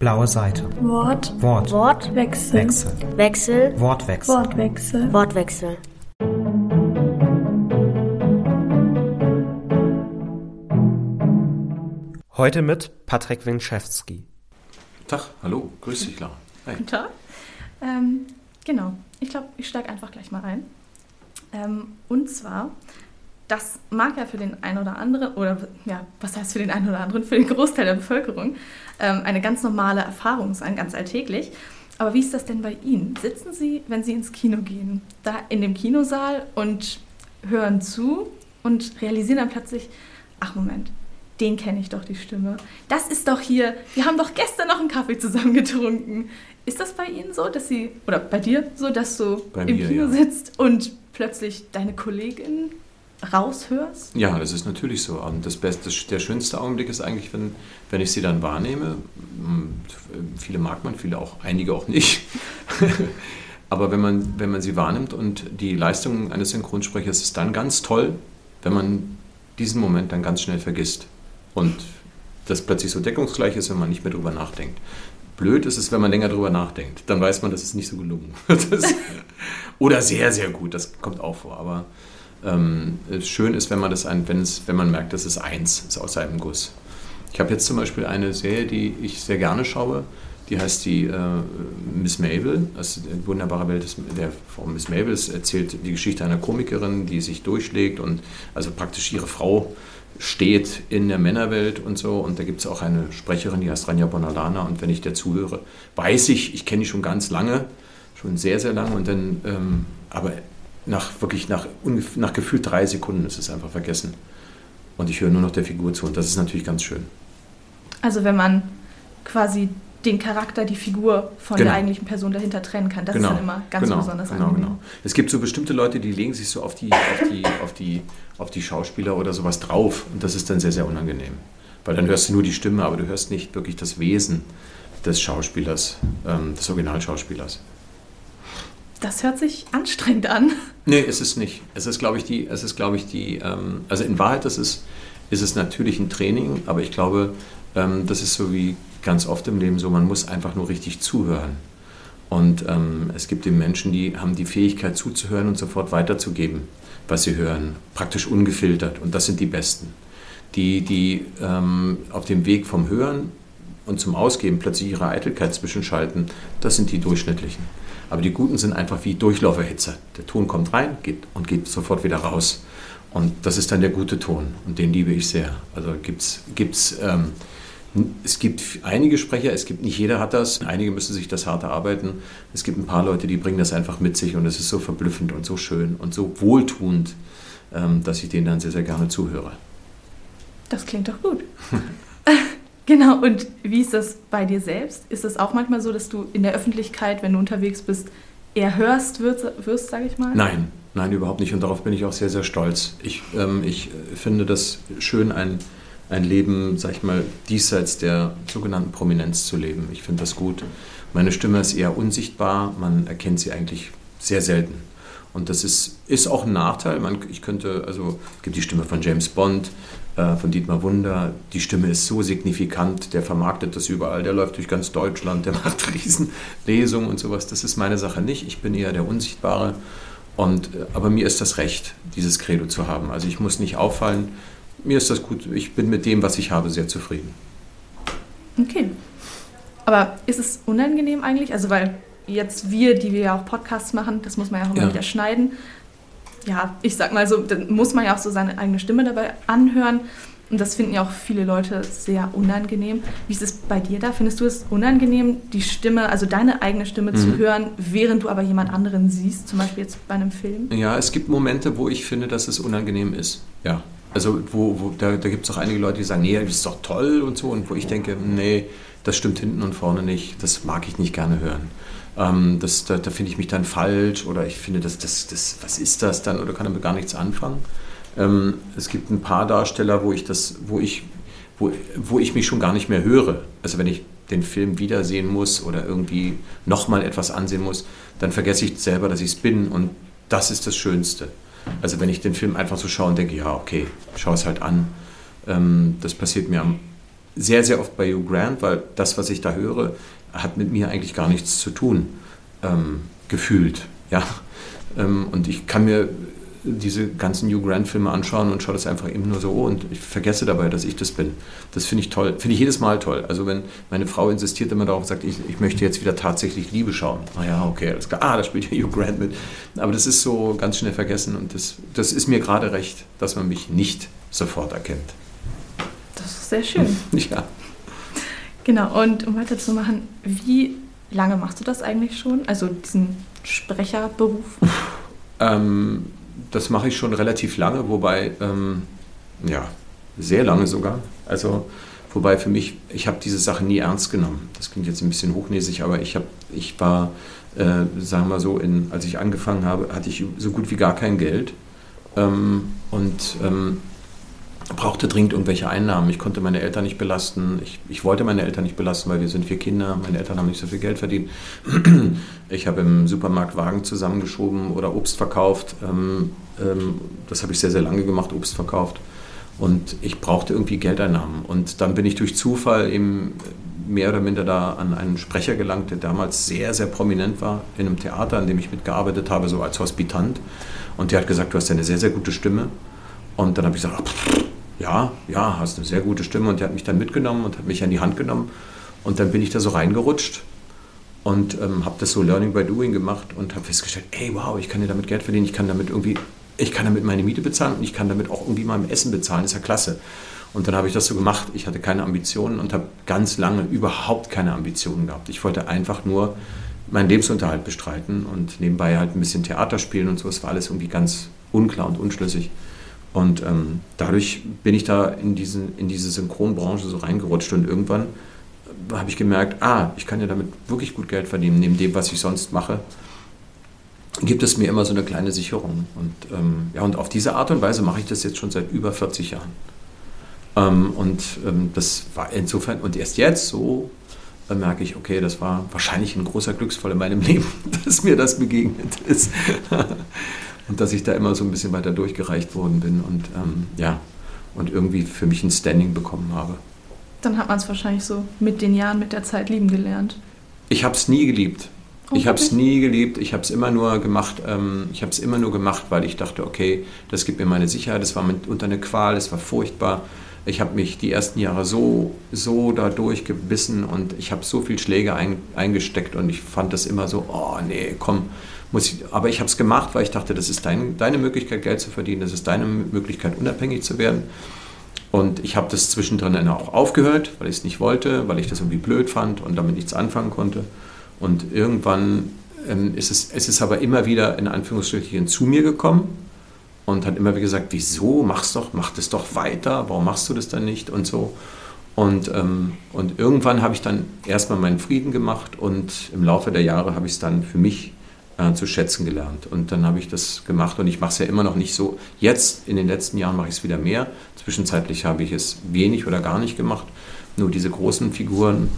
Blaue Seite. Wort. Wort. Wort. Wechsel. Wechsel. Wechsel. Wortwechsel. Wortwechsel. Wortwechsel. Heute mit Patrick Winczewski. Tag, hallo, grüß dich, Lara. Hi. Guten Tag. Ähm, genau, ich glaube, ich steige einfach gleich mal ein. Ähm, und zwar, das mag ja für den einen oder anderen, oder ja, was heißt für den einen oder anderen, für den Großteil der Bevölkerung ähm, eine ganz normale Erfahrung sein, ganz alltäglich. Aber wie ist das denn bei Ihnen? Sitzen Sie, wenn Sie ins Kino gehen, da in dem Kinosaal und hören zu und realisieren dann plötzlich, ach Moment, den kenne ich doch die Stimme. Das ist doch hier, wir haben doch gestern noch einen Kaffee zusammen getrunken. Ist das bei Ihnen so, dass Sie, oder bei dir so, dass du Bei im mir, Kino ja. sitzt und plötzlich deine Kollegin raushörst? Ja, das ist natürlich so. Und das Beste, der schönste Augenblick ist eigentlich, wenn, wenn ich sie dann wahrnehme. Hm, Viele mag man, viele auch, einige auch nicht. Aber wenn man, wenn man sie wahrnimmt und die Leistung eines Synchronsprechers ist dann ganz toll, wenn man diesen Moment dann ganz schnell vergisst. Und das plötzlich so deckungsgleich ist, wenn man nicht mehr drüber nachdenkt. Blöd ist es, wenn man länger drüber nachdenkt. Dann weiß man, das ist nicht so gelungen. Das, oder sehr, sehr gut, das kommt auch vor. Aber ähm, schön ist, wenn man das ein, wenn, es, wenn man merkt, das ist eins, ist aus einem Guss. Ich habe jetzt zum Beispiel eine Serie, die ich sehr gerne schaue, die heißt die äh, Miss Mabel. Das ist eine wunderbare Welt des, der Frau Miss Mabel. Es erzählt die Geschichte einer Komikerin, die sich durchschlägt und also praktisch ihre Frau steht in der Männerwelt und so. Und da gibt es auch eine Sprecherin, die heißt Rania Bonalana. Und wenn ich der zuhöre, weiß ich, ich kenne die schon ganz lange, schon sehr, sehr lange. Und dann, ähm, aber nach wirklich nach, nach gefühlt drei Sekunden ist es einfach vergessen. Und ich höre nur noch der Figur zu. Und das ist natürlich ganz schön. Also wenn man quasi den Charakter, die Figur von Genau. der eigentlichen Person dahinter trennen kann, das ist dann immer ganz genau, besonders genau, angenehm. genau. Es gibt so bestimmte Leute, die legen sich so auf die, auf, die, auf, die, auf die Schauspieler oder sowas drauf und das ist dann sehr, sehr unangenehm. Weil dann hörst du nur die Stimme, aber du hörst nicht wirklich das Wesen des Schauspielers, ähm, des Originalschauspielers. Das hört sich anstrengend an. Nee, ist es nicht. Es ist, glaube ich, die, es ist, glaube ich, die, ähm, also in Wahrheit ist, ist es natürlich ein Training, aber ich glaube, ähm, das ist so wie ganz oft im Leben so, man muss einfach nur richtig zuhören. Und ähm, es gibt eben Menschen, die haben die Fähigkeit zuzuhören und sofort weiterzugeben, was sie hören, praktisch ungefiltert. Und das sind die Besten. Die, die ähm, auf dem Weg vom Hören und zum Ausgeben plötzlich ihre Eitelkeit zwischenschalten, das sind die Durchschnittlichen. Aber die Guten sind einfach wie Durchlauferhitzer. Der Ton kommt rein geht und geht sofort wieder raus. Und das ist dann der gute Ton und den liebe ich sehr. Also gibt's, gibt's, ähm, es gibt einige Sprecher, es gibt nicht jeder hat das, einige müssen sich das hart erarbeiten. Es gibt ein paar Leute, die bringen das einfach mit sich und es ist so verblüffend und so schön und so wohltuend, ähm, dass ich denen dann sehr, sehr gerne zuhöre. Das klingt doch gut. genau, und wie ist das bei dir selbst? Ist es auch manchmal so, dass du in der Öffentlichkeit, wenn du unterwegs bist, eher hörst wirst, wirst sage ich mal? Nein, nein, überhaupt nicht. Und darauf bin ich auch sehr, sehr stolz. Ich, ähm, ich finde das schön, ein, ein Leben, sag ich mal, diesseits der sogenannten Prominenz zu leben. Ich finde das gut. Meine Stimme ist eher unsichtbar. Man erkennt sie eigentlich sehr selten. Und das ist, ist auch ein Nachteil. Man, ich könnte, also es gibt die Stimme von James Bond, von Dietmar Wunder. Die Stimme ist so signifikant, der vermarktet das überall, der läuft durch ganz Deutschland, der macht Riesenlesungen und sowas. Das ist meine Sache nicht. Ich bin eher der Unsichtbare. Und, äh, aber mir ist das recht, dieses Credo zu haben. Also ich muss nicht auffallen. Mir ist das gut. Ich bin mit dem, was ich habe, sehr zufrieden. Okay. Aber ist es unangenehm eigentlich? Also, weil jetzt wir, die wir ja auch Podcasts machen, das muss man ja auch immer Ja. wieder schneiden. Ja, ich sag mal so, dann muss man ja auch so seine eigene Stimme dabei anhören. Und das finden ja auch viele Leute sehr unangenehm. Wie ist es bei dir da? Findest du es unangenehm, die Stimme, also deine eigene Stimme zu Mhm. hören, während du aber jemand anderen siehst, zum Beispiel jetzt bei einem Film? Ja, es gibt Momente, wo ich finde, dass es unangenehm ist. Ja. Also wo, wo, da, da gibt es auch einige Leute, die sagen, nee, das ist doch toll und so. Und wo ich denke, nee, das stimmt hinten und vorne nicht. Das mag ich nicht gerne hören. Ähm, das, da da finde ich mich dann falsch oder ich finde, das, das, das, was ist das dann oder kann damit gar nichts anfangen. Ähm, es gibt ein paar Darsteller, wo ich, das, wo, ich, wo, wo ich mich schon gar nicht mehr höre. Also wenn ich den Film wiedersehen muss oder irgendwie nochmal etwas ansehen muss, dann vergesse ich selber, dass ich es bin und das ist das Schönste. Also wenn ich den Film einfach so schaue und denke, ja, okay, schau es halt an. Ähm, das passiert mir am sehr, sehr oft bei Hugh Grant, weil das, was ich da höre, hat mit mir eigentlich gar nichts zu tun, ähm, gefühlt. Ja? Ähm, und ich kann mir diese ganzen Hugh Grant-Filme anschauen und schaue das einfach eben nur so und ich vergesse dabei, dass ich das bin. Das finde ich toll, finde ich jedes Mal toll. Also wenn meine Frau insistiert immer darauf und sagt, ich, ich möchte jetzt wieder tatsächlich Liebe schauen. Ah ja, okay, alles klar. Ah, da spielt ja Hugh Grant mit. Aber das ist so ganz schnell vergessen und das, das ist mir gerade recht, dass man mich nicht sofort erkennt. Sehr schön. ja. Genau, und um weiterzumachen, wie lange machst du das eigentlich schon? Also diesen Sprecherberuf? Ähm, das mache ich schon relativ lange, wobei, ähm, ja, sehr lange sogar. Also, wobei für mich, ich habe diese Sache nie ernst genommen. Das klingt jetzt ein bisschen hochnäsig, aber ich, hab, ich war, äh, sagen wir mal so, in, als ich angefangen habe, hatte ich so gut wie gar kein Geld. Ähm, und ähm, brauchte dringend irgendwelche Einnahmen. Ich konnte meine Eltern nicht belasten. Ich, ich, wollte meine Eltern nicht belasten, weil wir sind vier Kinder. Meine Eltern haben nicht so viel Geld verdient. Ich habe im Supermarkt Wagen zusammengeschoben oder Obst verkauft. Ähm, ähm, das habe ich sehr, sehr lange gemacht, Obst verkauft. Und ich brauchte irgendwie Geldeinnahmen. Und dann bin ich durch Zufall eben mehr oder minder da an einen Sprecher gelangt, der damals sehr, sehr prominent war in einem Theater, in dem ich mitgearbeitet habe, so als Hospitant. Und der hat gesagt, du hast ja eine sehr, sehr gute Stimme. Und dann habe ich gesagt, pff, ja, ja, hast eine sehr gute Stimme. Und der hat mich dann mitgenommen und hat mich an die Hand genommen. Und dann bin ich da so reingerutscht und ähm, habe das so Learning by Doing gemacht und habe festgestellt, ey, wow, ich kann ja damit Geld verdienen, ich kann damit irgendwie, ich kann damit meine Miete bezahlen und ich kann damit auch irgendwie mein Essen bezahlen, ist ja klasse. Und dann habe ich das so gemacht. Ich hatte keine Ambitionen und habe ganz lange überhaupt keine Ambitionen gehabt. Ich wollte einfach nur meinen Lebensunterhalt bestreiten und nebenbei halt ein bisschen Theater spielen und so. Es war alles irgendwie ganz unklar und unschlüssig. Und ähm, dadurch bin ich da in, diesen, in diese Synchronbranche so reingerutscht und irgendwann äh, habe ich gemerkt, ah, ich kann ja damit wirklich gut Geld verdienen, neben dem, was ich sonst mache, gibt es mir immer so eine kleine Sicherung. Und, ähm, ja, und auf diese Art und Weise mache ich das jetzt schon seit über 40 Jahren. Ähm, und ähm, das war insofern, und erst jetzt so äh, merke ich, okay, das war wahrscheinlich ein großer Glücksfall in meinem Leben, dass mir das begegnet ist und dass ich da immer so ein bisschen weiter durchgereicht worden bin und ähm, ja, und irgendwie für mich ein Standing bekommen habe. Dann hat man es wahrscheinlich so mit den Jahren, mit der Zeit lieben gelernt. Ich habe es nie geliebt. Oh, ich habe es nie geliebt. Ich habe es immer nur gemacht. Ähm, ich habe es immer nur gemacht, weil ich dachte, okay, das gibt mir meine Sicherheit. Das war unter eine Qual. Es war furchtbar. Ich habe mich die ersten Jahre so so da durchgebissen und ich habe so viel Schläge ein, eingesteckt und ich fand das immer so, oh nee, komm, ich, aber ich habe es gemacht, weil ich dachte, das ist dein, deine Möglichkeit, Geld zu verdienen, das ist deine Möglichkeit, unabhängig zu werden. Und ich habe das zwischendrin auch aufgehört, weil ich es nicht wollte, weil ich das irgendwie blöd fand und damit nichts anfangen konnte. Und irgendwann ähm, ist es, es ist aber immer wieder in Anführungsstrichen zu mir gekommen und hat immer wieder gesagt, wieso, mach's doch, mach das doch weiter, warum machst du das dann nicht und so. Und, ähm, und irgendwann habe ich dann erstmal meinen Frieden gemacht und im Laufe der Jahre habe ich es dann für mich äh, zu schätzen gelernt. Und dann habe ich das gemacht und ich mache es ja immer noch nicht so. Jetzt, in den letzten Jahren, mache ich es wieder mehr. Zwischenzeitlich habe ich es wenig oder gar nicht gemacht. Nur diese großen Figuren.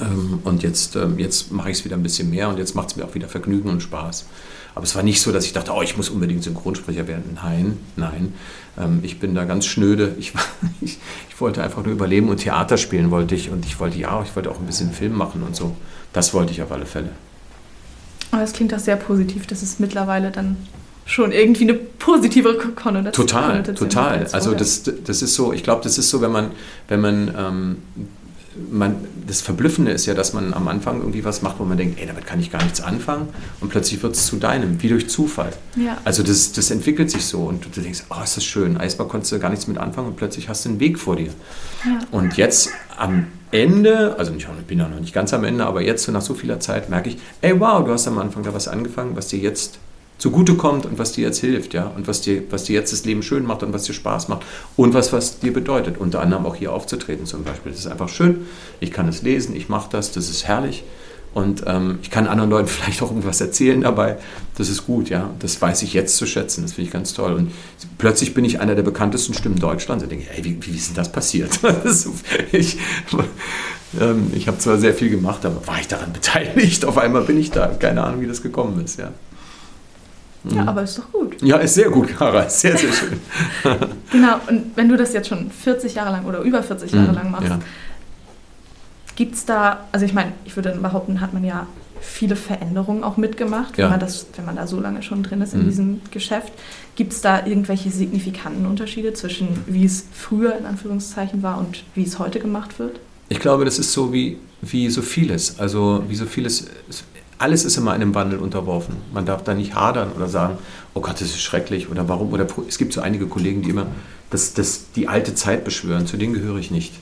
Ähm, und jetzt, ähm, jetzt mache ich es wieder ein bisschen mehr und jetzt macht es mir auch wieder Vergnügen und Spaß. Aber es war nicht so, dass ich dachte, oh, ich muss unbedingt Synchronsprecher werden. Nein, nein. Ähm, ich bin da ganz schnöde. Ich, ich, ich, wollte einfach nur überleben und Theater spielen wollte ich. Und ich wollte, ja, ich wollte auch ein bisschen Film machen und so. Das wollte ich auf alle Fälle. Aber es klingt auch sehr positiv, dass es mittlerweile dann schon irgendwie eine positive Konnotation Total, total. Also das, das ist so, ich glaube, das ist so, wenn man, wenn man ähm, man, das Verblüffende ist ja, dass man am Anfang irgendwie was macht, wo man denkt, ey, damit kann ich gar nichts anfangen und plötzlich wird es zu deinem, wie durch Zufall. Ja. Also das, das entwickelt sich so und du denkst, oh, ist das schön, Eisbar konntest du gar nichts mit anfangen und plötzlich hast du einen Weg vor dir. Ja. Und jetzt am Ende, also ich bin ja noch nicht ganz am Ende, aber jetzt so nach so vieler Zeit merke ich, ey, wow, du hast am Anfang da was angefangen, was dir jetzt zugutekommt und was dir jetzt hilft, ja, und was dir, was dir jetzt das Leben schön macht und was dir Spaß macht und was, was dir bedeutet. Unter anderem auch hier aufzutreten zum Beispiel. Das ist einfach schön. Ich kann es lesen, ich mache das, das ist herrlich. Und ähm, ich kann anderen Leuten vielleicht auch irgendwas erzählen dabei. Das ist gut, ja. Das weiß ich jetzt zu schätzen. Das finde ich ganz toll. Und plötzlich bin ich einer der bekanntesten Stimmen Deutschlands. Und denke, ey, wie, wie ist denn das passiert? ich ähm, ich habe zwar sehr viel gemacht, aber war ich daran beteiligt? Auf einmal bin ich da. Keine Ahnung, wie das gekommen ist, ja. Ja, aber ist doch gut. Ja, ist sehr gut, Kara. Sehr, sehr schön. genau, Genau, und wenn du das jetzt schon 40 Jahre lang oder über 40 Jahre Mhm, lang machst, ja. Gibt es da, also ich meine, ich würde behaupten, hat man ja viele Veränderungen auch mitgemacht, Ja. wenn, man das, wenn man da so lange schon drin ist in Mhm. diesem Geschäft. Gibt es da irgendwelche signifikanten Unterschiede zwischen wie es früher in Anführungszeichen war und wie es heute gemacht wird? Ich glaube, das ist so wie, wie so vieles. Also wie so vieles, es- alles ist immer einem Wandel unterworfen. Man darf da nicht hadern oder sagen, oh Gott, das ist schrecklich oder warum. Oder es gibt so einige Kollegen, die immer das, das, die alte Zeit beschwören. Zu denen gehöre ich nicht.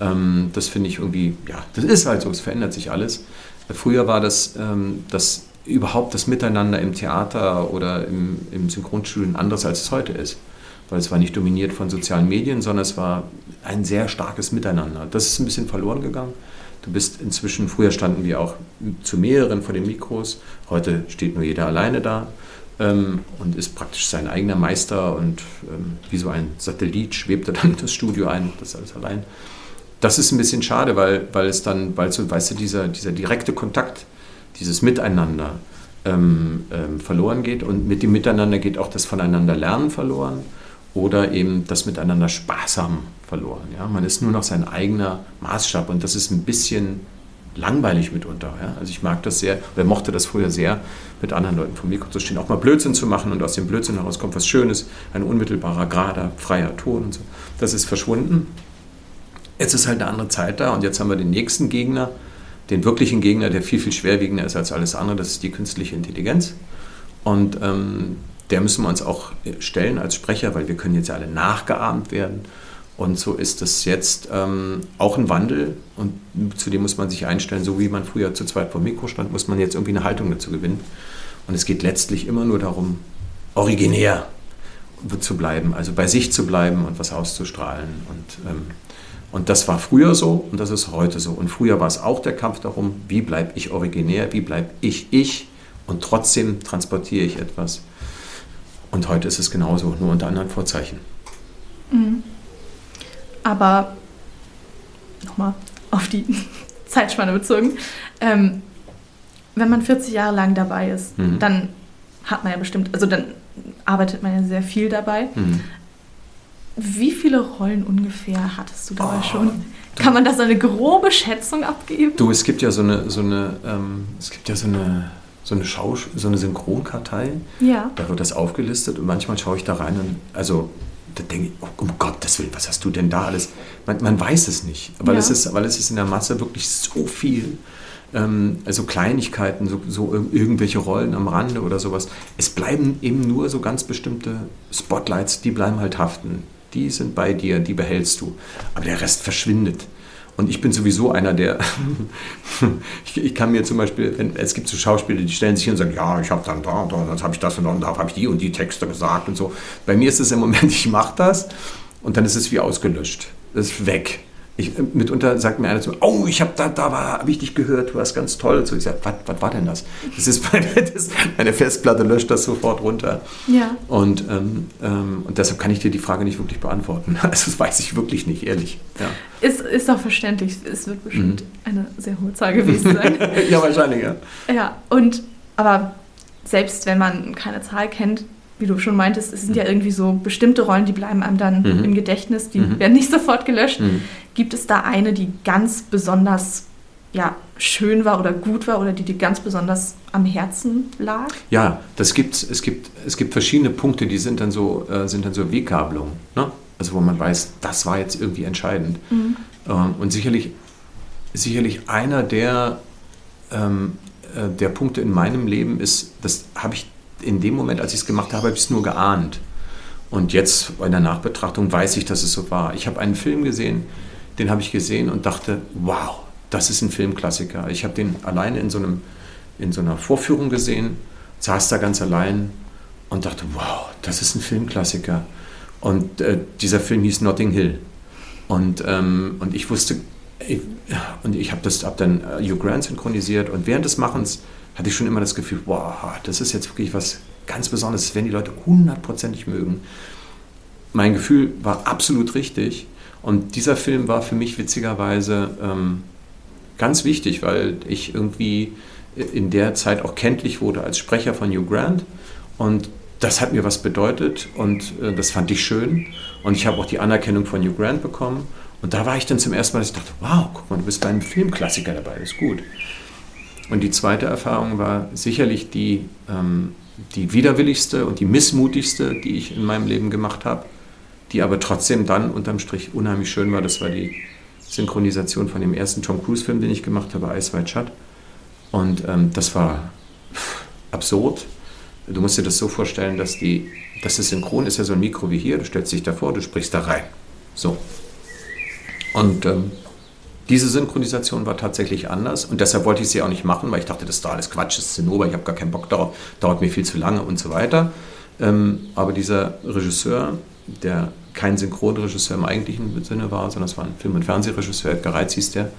Ähm, das finde ich irgendwie, ja, das ist halt so, es verändert sich alles. Früher war das, ähm, das überhaupt das Miteinander im Theater oder im, im Synchronstudio ein anderes, als es heute ist. Weil es war nicht dominiert von sozialen Medien, sondern es war ein sehr starkes Miteinander. Das ist ein bisschen verloren gegangen. Du bist inzwischen, früher standen wir auch zu mehreren vor den Mikros, heute steht nur jeder alleine da ähm, und ist praktisch sein eigener Meister und ähm, wie so ein Satellit schwebt er dann das Studio ein, das alles allein. Das ist ein bisschen schade, weil, weil es dann, weil so, weißt du, dieser, dieser direkte Kontakt, dieses Miteinander ähm, ähm, verloren geht und mit dem Miteinander geht auch das Voneinander-Lernen verloren oder eben das Miteinander Spaß haben verloren. Ja? Man ist nur noch sein eigener Maßstab und das ist ein bisschen langweilig mitunter. Ja? Also ich mag das sehr, oder mochte das früher sehr, mit anderen Leuten vor dem Mikro zu stehen, auch mal Blödsinn zu machen und aus dem Blödsinn heraus kommt was Schönes, ein unmittelbarer, gerader, freier Ton und so. Das ist verschwunden. Jetzt ist halt eine andere Zeit da und jetzt haben wir den nächsten Gegner, den wirklichen Gegner, der viel, viel schwerwiegender ist als alles andere, das ist die künstliche Intelligenz. Und ähm, der müssen wir uns auch stellen als Sprecher, weil wir können jetzt ja alle nachgeahmt werden. Und so ist es jetzt ähm, auch ein Wandel und zu dem muss man sich einstellen, so wie man früher zu zweit vor Mikro stand, muss man jetzt irgendwie eine Haltung dazu gewinnen. Und es geht letztlich immer nur darum, originär zu bleiben, also bei sich zu bleiben und was auszustrahlen. Und, ähm, und das war früher so und das ist heute so. Und früher war es auch der Kampf darum, wie bleibe ich originär, wie bleibe ich ich und trotzdem transportiere ich etwas. Und heute ist es genauso, nur unter anderen Vorzeichen. Mhm. Aber nochmal auf die Zeitspanne bezogen. Ähm, wenn man 40 Jahre lang dabei ist, Mhm. dann hat man ja bestimmt, also dann arbeitet man ja sehr viel dabei. Mhm. Wie viele Rollen ungefähr hattest du dabei Oh, schon? Kann man da so eine grobe Schätzung abgeben? Du, es gibt ja so eine, so eine, ähm, es gibt ja so eine, so eine Schausch so eine Synchronkartei, Ja. da wird das aufgelistet und manchmal schaue ich da rein und also da denke ich, oh, um Gottes Willen, was hast du denn da alles? Man, man weiß es nicht, weil, Ja. es ist, weil es ist in der Masse wirklich so viel. Ähm, also Kleinigkeiten, so, so ir- irgendwelche Rollen am Rande oder sowas. Es bleiben eben nur so ganz bestimmte Spotlights, die bleiben halt haften. Die sind bei dir, die behältst du. Aber der Rest verschwindet. Und ich bin sowieso einer, der. ich, ich kann mir zum Beispiel, wenn, es gibt so Schauspieler, die stellen sich hin und sagen: Ja, ich habe dann da und da, dann habe ich das und da und da habe ich die und die Texte gesagt und so. Bei mir ist es im Moment, ich mache das und dann ist es wie ausgelöscht. Das ist weg. Ich, äh, mitunter sagt mir einer so, oh, ich habe da, da war, habe ich dich gehört, du warst ganz toll. So, ich sage, was, was war denn das? Das ist meine, das, meine Festplatte löscht das sofort runter. Ja. Und, ähm, ähm, und deshalb kann ich dir die Frage nicht wirklich beantworten. Also das weiß ich wirklich nicht, ehrlich. Ja, Ist, ist auch verständlich. Es wird bestimmt Mhm. eine sehr hohe Zahl gewesen sein. ja wahrscheinlich, ja. ja, und aber selbst wenn man keine Zahl kennt, wie du schon meintest, es sind ja irgendwie so bestimmte Rollen, die bleiben einem dann Mhm. im Gedächtnis, die Mhm. werden nicht sofort gelöscht. Mhm. Gibt es da eine, die ganz besonders ja, schön war oder gut war oder die dir ganz besonders am Herzen lag? Ja, das gibt's, es, gibt, es gibt verschiedene Punkte, die sind dann so, äh, sind dann so Weggabelungen. Ne? Also wo man weiß, das war jetzt irgendwie entscheidend. Ähm, und sicherlich, sicherlich einer der, ähm, äh, der Punkte in meinem Leben ist, das habe ich in dem Moment, als ich es gemacht habe, habe ich es nur geahnt. Und jetzt bei der Nachbetrachtung weiß ich, dass es so war. Ich habe einen Film gesehen, den habe ich gesehen und dachte, wow, das ist ein Filmklassiker. Ich habe den alleine in so, einem, in so einer Vorführung gesehen, saß da ganz allein und dachte, wow, das ist ein Filmklassiker. Und äh, dieser Film hieß Notting Hill. Und, ähm, und ich wusste, ich, und ich habe hab dann äh, Hugh Grant synchronisiert und während des Machens hatte ich schon immer das Gefühl, wow, das ist jetzt wirklich was ganz Besonderes, das werden die Leute hundertprozentig mögen. Mein Gefühl war absolut richtig und dieser Film war für mich witzigerweise ähm, ganz wichtig, weil ich irgendwie in der Zeit auch kenntlich wurde als Sprecher von Hugh Grant und das hat mir was bedeutet und äh, das fand ich schön. Und ich habe auch die Anerkennung von Hugh Grant bekommen. Und da war ich dann zum ersten Mal, dass ich dachte, wow, guck mal, du bist bei einem Filmklassiker dabei, das ist gut. Und die zweite Erfahrung war sicherlich die, ähm, die widerwilligste und die missmutigste, die ich in meinem Leben gemacht habe, die aber trotzdem dann unterm Strich unheimlich schön war. Das war die Synchronisation von dem ersten Tom Cruise-Film, den ich gemacht habe, White Shut. Und ähm, das war absurd. Du musst dir das so vorstellen, dass die, dass das Synchron ist ja so ein Mikro wie hier, du stellst dich davor, du sprichst da rein. So. Und ähm, diese Synchronisation war tatsächlich anders und deshalb wollte ich sie auch nicht machen, weil ich dachte, das ist doch alles Quatsch, das ist Zinnober, ich habe gar keinen Bock darauf, dauert mir viel zu lange und so weiter. Ähm, aber dieser Regisseur, der kein Synchronregisseur im eigentlichen Sinne war, sondern es war ein Film- und Fernsehregisseur, Edgar Reitz hieß der,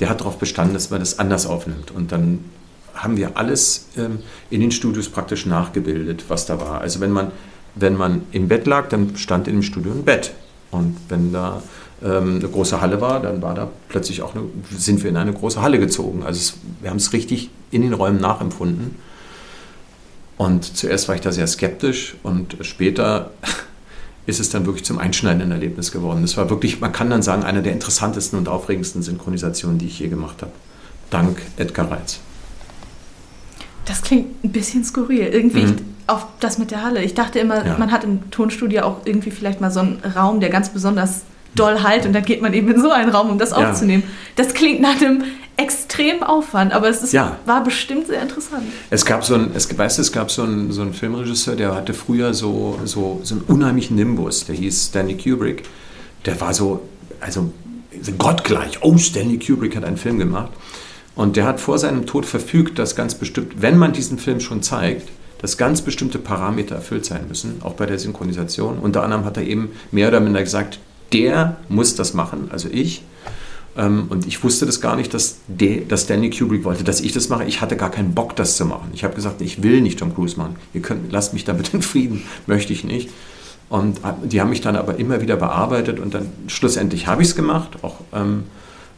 der hat darauf bestanden, dass man das anders aufnimmt. Und dann haben wir alles ähm, in den Studios praktisch nachgebildet, was da war. Also wenn man, wenn man im Bett lag, dann stand in dem Studio ein Bett. Und wenn da ähm, eine große Halle war, dann war da plötzlich auch eine, sind wir in eine große Halle gezogen. Also es, wir haben es richtig in den Räumen nachempfunden. Und zuerst war ich da sehr skeptisch und später ist es dann wirklich zum einschneidenden Erlebnis geworden. Das war wirklich, man kann dann sagen, eine der interessantesten und aufregendsten Synchronisationen, die ich je gemacht habe. Dank Edgar Reitz. Das klingt ein bisschen skurril. Irgendwie mhm. auf das mit der Halle. Ich dachte immer, ja. man hat im Tonstudio auch irgendwie vielleicht mal so einen Raum, der ganz besonders doll halt und dann geht man eben in so einen Raum, um das ja. aufzunehmen. Das klingt nach einem extremen Aufwand, aber es ist, ja. war bestimmt sehr interessant. Es gab so ein, es, weißt du, es gab so einen, so Filmregisseur, der hatte früher so, so, so einen unheimlichen Nimbus, der hieß Stanley Kubrick. Der war so, also gottgleich. Oh, Stanley Kubrick hat einen Film gemacht. Und der hat vor seinem Tod verfügt, dass ganz bestimmt, wenn man diesen Film schon zeigt, dass ganz bestimmte Parameter erfüllt sein müssen, auch bei der Synchronisation. Unter anderem hat er eben mehr oder minder gesagt, der muss das machen, also ich. Ähm, und ich wusste das gar nicht, dass, der, dass Stanley Kubrick wollte, dass ich das mache. Ich hatte gar keinen Bock, das zu machen. Ich habe gesagt, ich will nicht Tom Cruise machen. Ihr könnt, lasst mich damit in Frieden, möchte ich nicht. Und die haben mich dann aber immer wieder bearbeitet und dann schlussendlich habe ich es gemacht. Auch, ähm,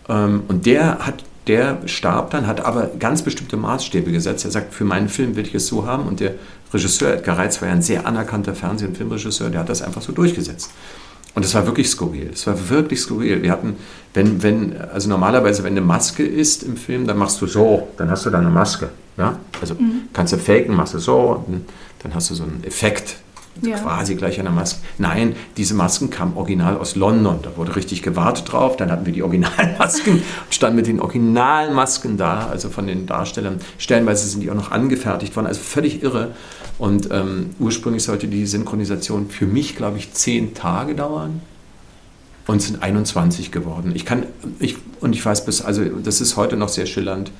ähm, und der hat der starb dann, hat aber ganz bestimmte Maßstäbe gesetzt. Er sagt, für meinen Film will ich es so haben. Und der Regisseur Edgar Reitz war ja ein sehr anerkannter Fernseh- und Filmregisseur, der hat das einfach so durchgesetzt. Und es war wirklich skurril. Es war wirklich skurril. Wir hatten, wenn, wenn, also normalerweise, wenn eine Maske ist im Film, dann machst du so, dann hast du da eine Maske. Ja? Also mhm. kannst du faken, machst du so, dann hast du so einen Effekt ja. quasi gleich der Maske. Nein, diese Masken kamen original aus London. Da wurde richtig gewartet drauf. Dann hatten wir die Originalmasken und standen mit den Originalmasken da, also von den Darstellern. Stellenweise sind die auch noch angefertigt worden, also völlig irre. Und ähm, ursprünglich sollte die Synchronisation für mich, glaube ich, zehn Tage dauern. Und sind 21 geworden. Ich kann, ich, und ich weiß bis, also das ist heute noch sehr schillernd.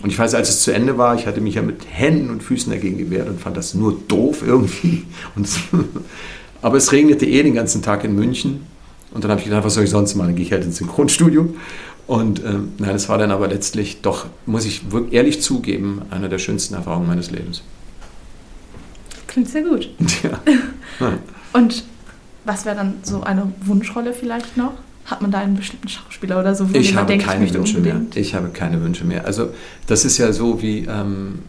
Und ich weiß, als es zu Ende war, ich hatte mich ja mit Händen und Füßen dagegen gewehrt und fand das nur doof irgendwie. Aber es regnete eh den ganzen Tag in München. Und dann habe ich gedacht, was soll ich sonst machen? Dann gehe ich halt ins Synchronstudio. Und ähm, nein, es war dann aber letztlich doch, muss ich ehrlich zugeben, eine der schönsten Erfahrungen meines Lebens. Klingt sehr gut. Ja. Und was wäre dann so eine Wunschrolle vielleicht noch? Hat man da einen bestimmten Schauspieler oder so, wo ich habe denkt, keine ich Wünsche unbedingt? mehr. Ich habe keine Wünsche mehr. Also das ist ja so wie ähm,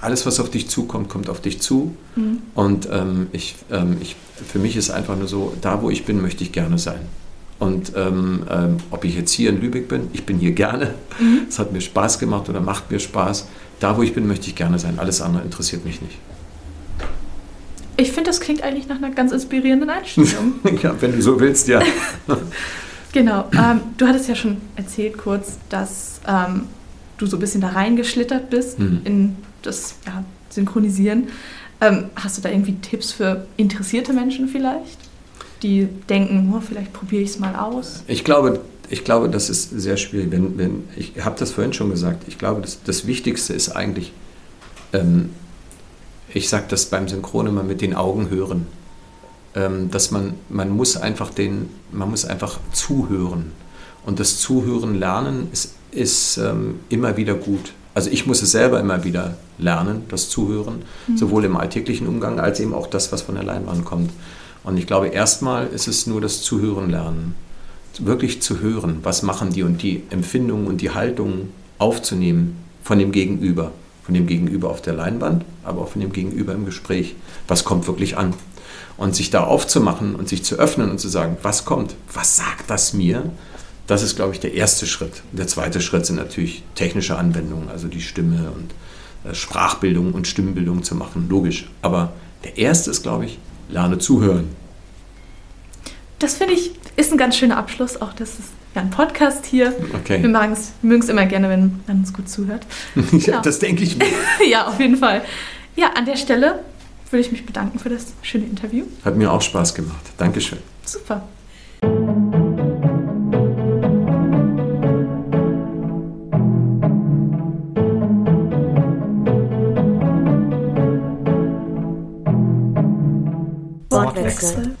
alles, was auf dich zukommt, kommt auf dich zu. Mhm. Und ähm, ich, ähm, ich, für mich ist einfach nur so, da wo ich bin, möchte ich gerne sein. Und ähm, ähm, ob ich jetzt hier in Lübeck bin, ich bin hier gerne. Mhm. Es hat mir Spaß gemacht oder macht mir Spaß. Da wo ich bin, möchte ich gerne sein. Alles andere interessiert mich nicht. Ich finde, das klingt eigentlich nach einer ganz inspirierenden Einstellung. ja, wenn du so willst, ja. Genau. Ähm, du hattest ja schon erzählt kurz, dass ähm, du so ein bisschen da reingeschlittert bist mhm. in das ja, Synchronisieren. Ähm, hast du da irgendwie Tipps für interessierte Menschen vielleicht, die denken, oh, vielleicht probiere ich es mal aus? Ich glaube, ich glaube, das ist sehr schwierig. Wenn, wenn, ich habe das vorhin schon gesagt. Ich glaube, das, das Wichtigste ist eigentlich, ähm, ich sage das beim Synchron immer mit den Augen hören. Ähm, dass man, man muss einfach den, man muss einfach zuhören. Und das Zuhören lernen ist, ist ähm, immer wieder gut. Also ich muss es selber immer wieder lernen, das Zuhören, mhm. sowohl im alltäglichen Umgang als eben auch das, was von der Leinwand kommt. Und ich glaube, erstmal ist es nur das Zuhören lernen. Wirklich zu hören, was machen die und die Empfindungen und die Haltungen aufzunehmen von dem Gegenüber. Von dem Gegenüber auf der Leinwand, aber auch von dem Gegenüber im Gespräch. Was kommt wirklich an? Und sich da aufzumachen und sich zu öffnen und zu sagen, was kommt? Was sagt das mir? Das ist, glaube ich, der erste Schritt. Der zweite Schritt sind natürlich technische Anwendungen, also die Stimme und äh, Sprachbildung und Stimmbildung zu machen, logisch. Aber der erste ist, glaube ich, lerne zuhören. Das finde ich ist ein ganz schöner Abschluss. Auch das ist ja ein Podcast hier. Okay. Wir mögen es immer gerne, wenn man uns gut zuhört. ja, genau. das denke ich mir. ja, auf jeden Fall. Ja, an der Stelle würde ich mich bedanken für das schöne Interview. Hat mir auch Spaß gemacht. Dankeschön. Super. Wortwechsel.